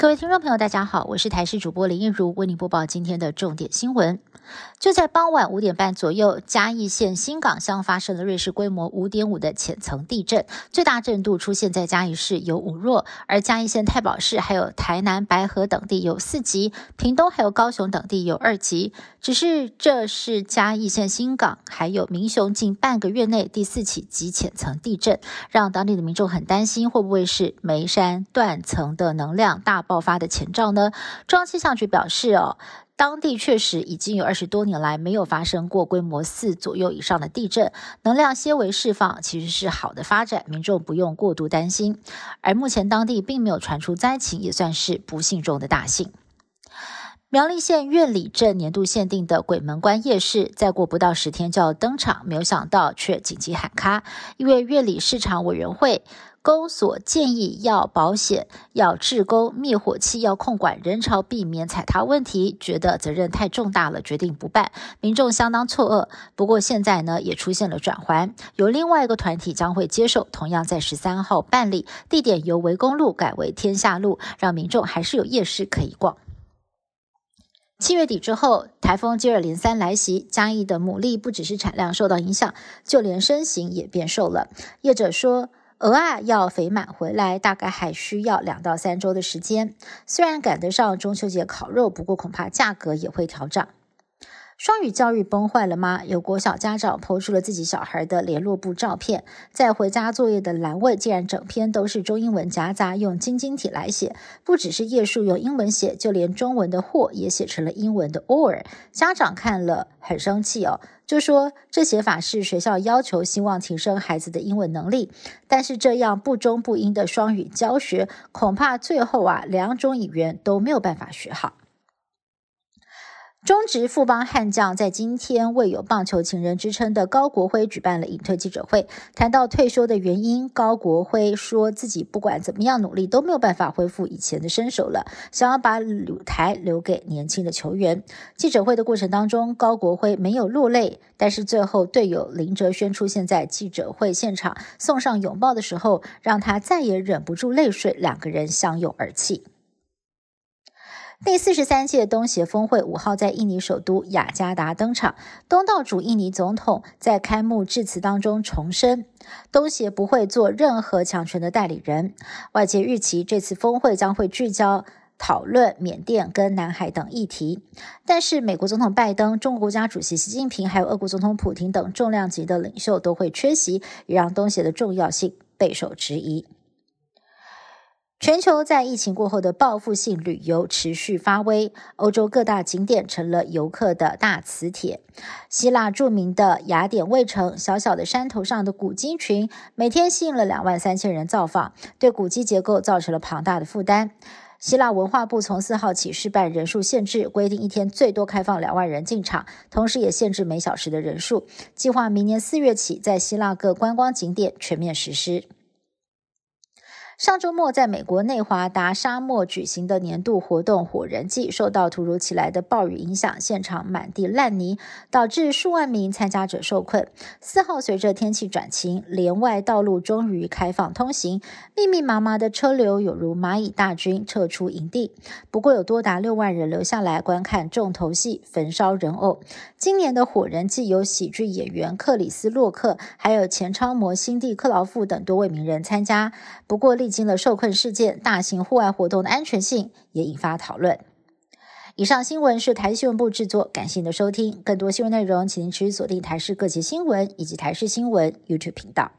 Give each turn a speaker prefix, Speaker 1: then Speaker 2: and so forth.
Speaker 1: 各位听众朋友，大家好，我是台视主播林映如，为您播报今天的重点新闻。就在傍晚五点半左右，嘉义县新港乡发生了瑞士规模五点五的浅层地震，最大震度出现在嘉义市有五弱，而嘉义县太保市还有台南白河等地有四级，屏东还有高雄等地有二级。只是这是嘉义县新港还有民雄近半个月内第四起极浅层地震，让当地的民众很担心，会不会是眉山断层的能量大爆发的前兆呢？中央气象局表示，哦。当地确实已经有二十多年来没有发生过规模四左右以上的地震，能量些微释放其实是好的发展，民众不用过度担心。而目前当地并没有传出灾情，也算是不幸中的大幸。苗栗县苑里镇年度限定的鬼门关夜市，再过不到十天就要登场，没有想到却紧急喊卡，因为苑里市场委员会。钩所建议要保险、要制钩、灭火器要控管人潮，避免踩踏问题，觉得责任太重大了，决定不办。民众相当错愕。不过现在呢，也出现了转圜，有另外一个团体将会接受，同样在十三号办理，地点由围公路改为天下路，让民众还是有夜市可以逛。七月底之后，台风接二连三来袭，嘉义的牡蛎不只是产量受到影响，就连身形也变瘦了。业者说。鹅啊，要肥满回来，大概还需要两到三周的时间。虽然赶得上中秋节烤肉，不过恐怕价格也会调涨。双语教育崩坏了吗？有国小家长抛出了自己小孩的联络簿照片，在回家作业的栏位，竟然整篇都是中英文夹杂，用晶晶体来写。不只是页数用英文写，就连中文的“或”也写成了英文的 “or”。家长看了很生气哦，就说这写法是学校要求，希望提升孩子的英文能力。但是这样不中不英的双语教学，恐怕最后啊，两种语言都没有办法学好。中职富邦悍将在今天为有棒球情人之称的高国辉举办了隐退记者会，谈到退休的原因，高国辉说自己不管怎么样努力都没有办法恢复以前的身手了，想要把舞台留给年轻的球员。记者会的过程当中，高国辉没有落泪，但是最后队友林哲轩出现在记者会现场，送上拥抱的时候，让他再也忍不住泪水，两个人相拥而泣。第四十三届东协峰会五号在印尼首都雅加达登场。东道主印尼总统在开幕致辞当中重申，东协不会做任何强权的代理人。外界预期这次峰会将会聚焦讨论缅甸跟南海等议题，但是美国总统拜登、中国国家主席习近平还有俄国总统普京等重量级的领袖都会缺席，也让东协的重要性备受质疑。全球在疫情过后的报复性旅游持续发威，欧洲各大景点成了游客的大磁铁。希腊著名的雅典卫城，小小的山头上的古迹群，每天吸引了两万三千人造访，对古迹结构造成了庞大的负担。希腊文化部从四号起试办人数限制，规定一天最多开放两万人进场，同时也限制每小时的人数。计划明年四月起在希腊各观光景点全面实施。上周末，在美国内华达沙漠举行的年度活动“火人祭”受到突如其来的暴雨影响，现场满地烂泥，导致数万名参加者受困。四号，随着天气转晴，连外道路终于开放通行，密密麻麻的车流有如蚂蚁大军撤出营地。不过，有多达六万人留下来观看重头戏——焚烧人偶。今年的“火人祭”有喜剧演员克里斯·洛克，还有前超模辛蒂·克劳夫等多位名人参加。不过，历经了受困事件，大型户外活动的安全性也引发讨论。以上新闻是台新闻部制作，感谢您的收听。更多新闻内容，请您持续锁定台视各节新闻以及台视新闻 YouTube 频道。